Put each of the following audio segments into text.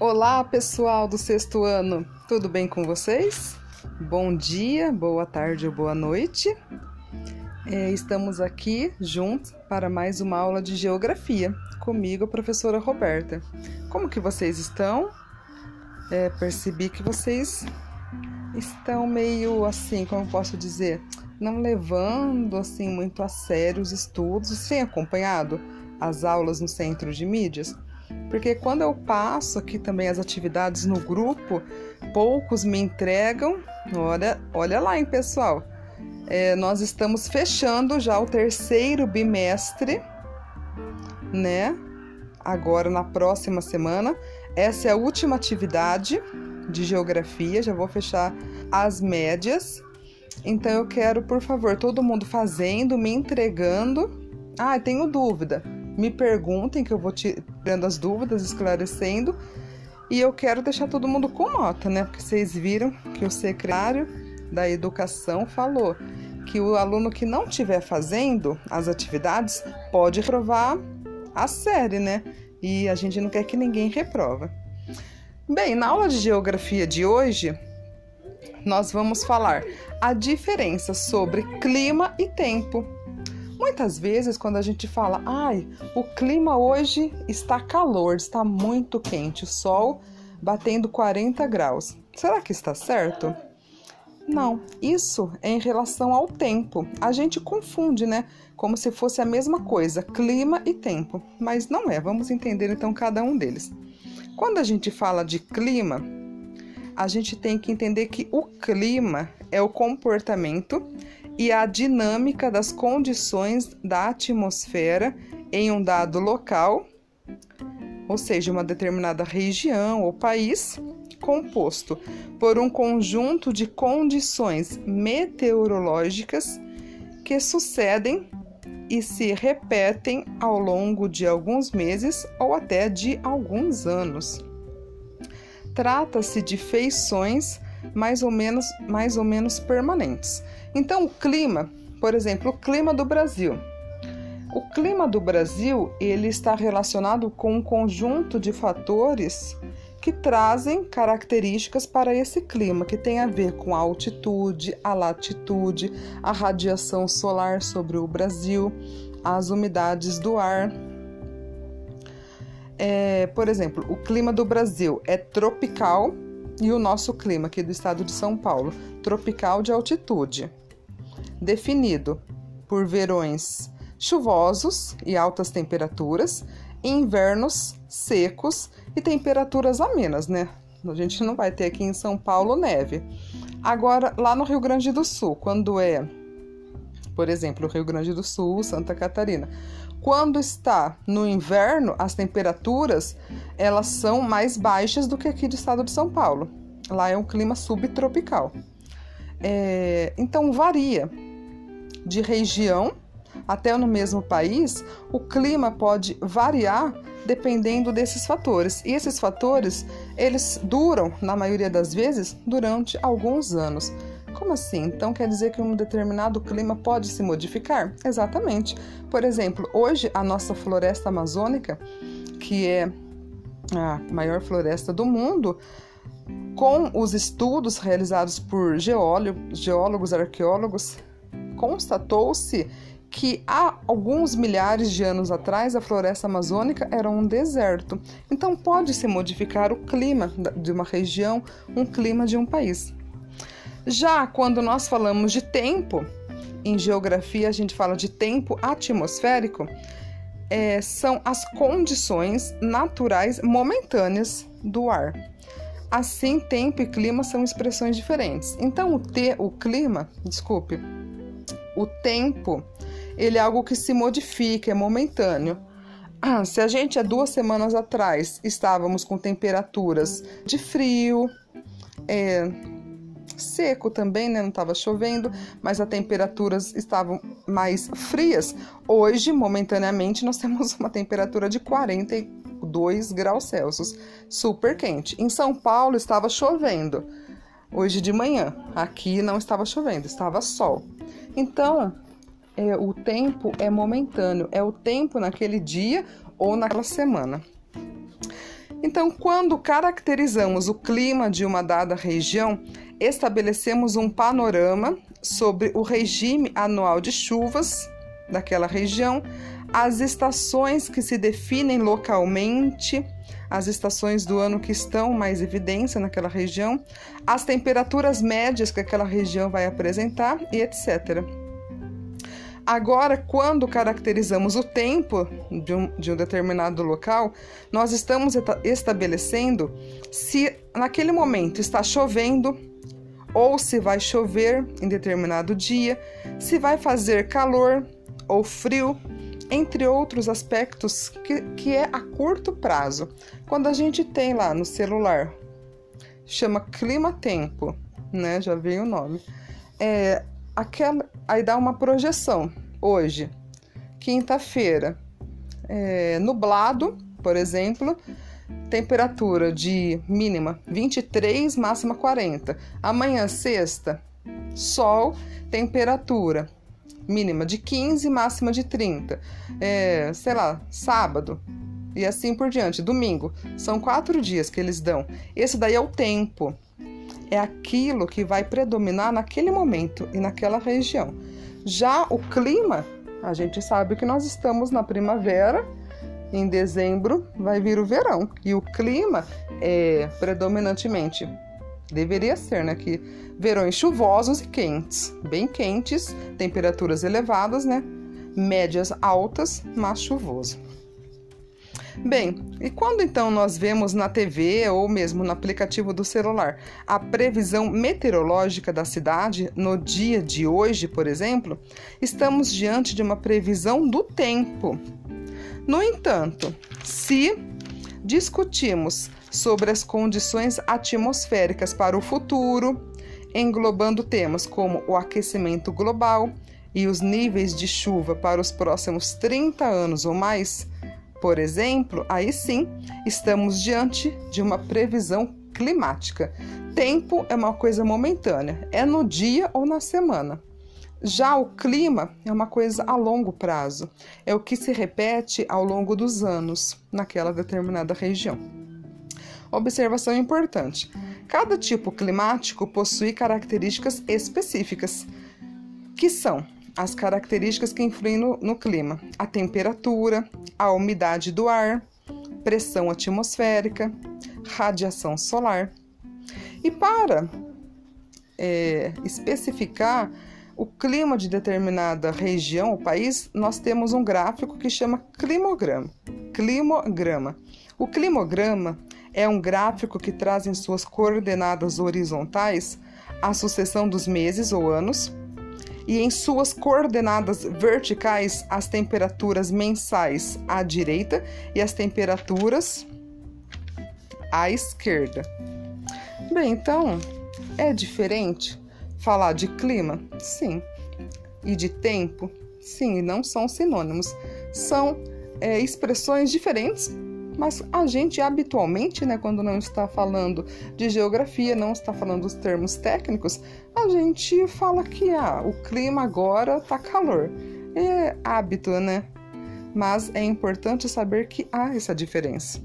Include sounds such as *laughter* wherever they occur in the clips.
Olá, pessoal do sexto ano, tudo bem com vocês? Bom dia, boa tarde ou boa noite. É, estamos aqui juntos para mais uma aula de geografia, comigo, a professora Roberta. Como que vocês estão? É, percebi que vocês estão meio assim, como posso dizer, não levando assim muito a sério os estudos. Tem acompanhado as aulas no centro de mídias? Porque quando eu passo aqui também as atividades no grupo, poucos me entregam. Olha, olha lá, hein, pessoal. É, nós estamos fechando já o terceiro bimestre, né? Agora na próxima semana. Essa é a última atividade de geografia. Já vou fechar as médias. Então eu quero, por favor, todo mundo fazendo, me entregando. Ah, tenho dúvida me perguntem, que eu vou tirando as dúvidas, esclarecendo. E eu quero deixar todo mundo com nota, né? Porque vocês viram que o secretário da educação falou que o aluno que não estiver fazendo as atividades pode reprovar a série, né? E a gente não quer que ninguém reprova. Bem, na aula de geografia de hoje, nós vamos falar a diferença sobre clima e tempo. Muitas vezes, quando a gente fala, ai, o clima hoje está calor, está muito quente, o sol batendo 40 graus. Será que está certo? Não, isso é em relação ao tempo. A gente confunde, né? Como se fosse a mesma coisa, clima e tempo. Mas não é, vamos entender então cada um deles. Quando a gente fala de clima, a gente tem que entender que o clima é o comportamento e a dinâmica das condições da atmosfera em um dado local, ou seja, uma determinada região ou país, composto por um conjunto de condições meteorológicas que sucedem e se repetem ao longo de alguns meses ou até de alguns anos. Trata-se de feições mais ou menos, mais ou menos permanentes. Então, o clima, por exemplo, o clima do Brasil. O clima do Brasil ele está relacionado com um conjunto de fatores que trazem características para esse clima, que tem a ver com a altitude, a latitude, a radiação solar sobre o Brasil, as umidades do ar. É, por exemplo, o clima do Brasil é tropical e o nosso clima aqui do estado de São Paulo, tropical de altitude, definido por verões chuvosos e altas temperaturas, e invernos secos e temperaturas amenas, né? A gente não vai ter aqui em São Paulo neve. Agora, lá no Rio Grande do Sul, quando é, por exemplo, Rio Grande do Sul, Santa Catarina, quando está no inverno, as temperaturas elas são mais baixas do que aqui do estado de São Paulo. Lá é um clima subtropical. É, então varia de região até no mesmo país, o clima pode variar dependendo desses fatores. E esses fatores, eles duram, na maioria das vezes, durante alguns anos. Como assim? Então quer dizer que um determinado clima pode se modificar? Exatamente. Por exemplo, hoje a nossa floresta amazônica, que é a maior floresta do mundo, com os estudos realizados por geólogos, arqueólogos, constatou-se que há alguns milhares de anos atrás a floresta amazônica era um deserto. Então pode se modificar o clima de uma região, um clima de um país. Já quando nós falamos de tempo, em geografia a gente fala de tempo atmosférico, é, são as condições naturais momentâneas do ar. Assim, tempo e clima são expressões diferentes. Então, o, te, o clima, desculpe, o tempo, ele é algo que se modifica, é momentâneo. Se a gente há duas semanas atrás estávamos com temperaturas de frio, é, seco também, né? Não estava chovendo, mas as temperaturas estavam mais frias. Hoje, momentaneamente, nós *laughs* temos uma temperatura de 42 graus Celsius, super quente. Em São Paulo estava chovendo hoje de manhã. Aqui não estava chovendo, estava sol. Então, é, o tempo é momentâneo, é o tempo naquele dia ou naquela semana. Então, quando caracterizamos o clima de uma dada região, estabelecemos um panorama sobre o regime anual de chuvas daquela região, as estações que se definem localmente, as estações do ano que estão mais evidência naquela região, as temperaturas médias que aquela região vai apresentar e etc. Agora, quando caracterizamos o tempo de um, de um determinado local, nós estamos estabelecendo se naquele momento está chovendo ou se vai chover em determinado dia, se vai fazer calor ou frio, entre outros aspectos que, que é a curto prazo. Quando a gente tem lá no celular, chama clima-tempo, né? Já veio o nome. É, aquela, aí dá uma projeção. Hoje, quinta-feira, é, nublado, por exemplo, temperatura de mínima 23, máxima 40. Amanhã, sexta, sol, temperatura mínima de 15, máxima de 30. É, sei lá, sábado e assim por diante. Domingo. São quatro dias que eles dão. Esse daí é o tempo. É aquilo que vai predominar naquele momento e naquela região. Já o clima, a gente sabe que nós estamos na primavera. Em dezembro vai vir o verão. E o clima é predominantemente deveria ser, né? Que verões chuvosos e quentes, bem quentes, temperaturas elevadas, né? Médias altas, mas chuvoso. Bem, e quando então nós vemos na TV ou mesmo no aplicativo do celular a previsão meteorológica da cidade no dia de hoje, por exemplo, estamos diante de uma previsão do tempo. No entanto, se discutimos sobre as condições atmosféricas para o futuro, englobando temas como o aquecimento global e os níveis de chuva para os próximos 30 anos ou mais, por exemplo, aí sim estamos diante de uma previsão climática. Tempo é uma coisa momentânea, é no dia ou na semana. Já o clima é uma coisa a longo prazo, é o que se repete ao longo dos anos naquela determinada região. Observação importante: cada tipo climático possui características específicas, que são as características que influem no, no clima: a temperatura, a umidade do ar, pressão atmosférica, radiação solar. E para é, especificar o clima de determinada região ou país, nós temos um gráfico que chama climograma. Climograma. O climograma é um gráfico que traz em suas coordenadas horizontais a sucessão dos meses ou anos e em suas coordenadas verticais as temperaturas mensais à direita e as temperaturas à esquerda. Bem, então é diferente falar de clima? Sim. E de tempo? Sim, não são sinônimos. São é, expressões diferentes mas a gente habitualmente, né, quando não está falando de geografia, não está falando dos termos técnicos, a gente fala que ah, o clima agora tá calor. É hábito, né? Mas é importante saber que há essa diferença.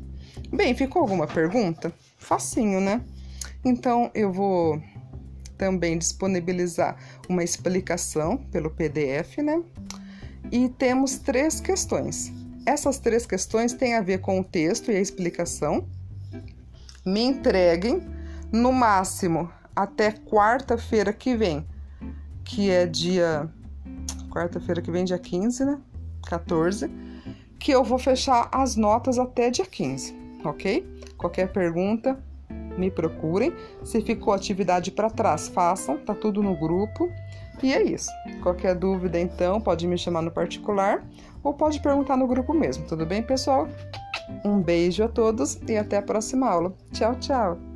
Bem, ficou alguma pergunta? Facinho, né? Então eu vou também disponibilizar uma explicação pelo PDF, né? E temos três questões. Essas três questões têm a ver com o texto e a explicação. Me entreguem no máximo até quarta-feira que vem, que é dia. Quarta-feira que vem, dia 15, né? 14. Que eu vou fechar as notas até dia 15, ok? Qualquer pergunta, me procurem. Se ficou atividade para trás, façam, tá tudo no grupo. E é isso. Qualquer dúvida, então, pode me chamar no particular ou pode perguntar no grupo mesmo. Tudo bem, pessoal? Um beijo a todos e até a próxima aula. Tchau, tchau!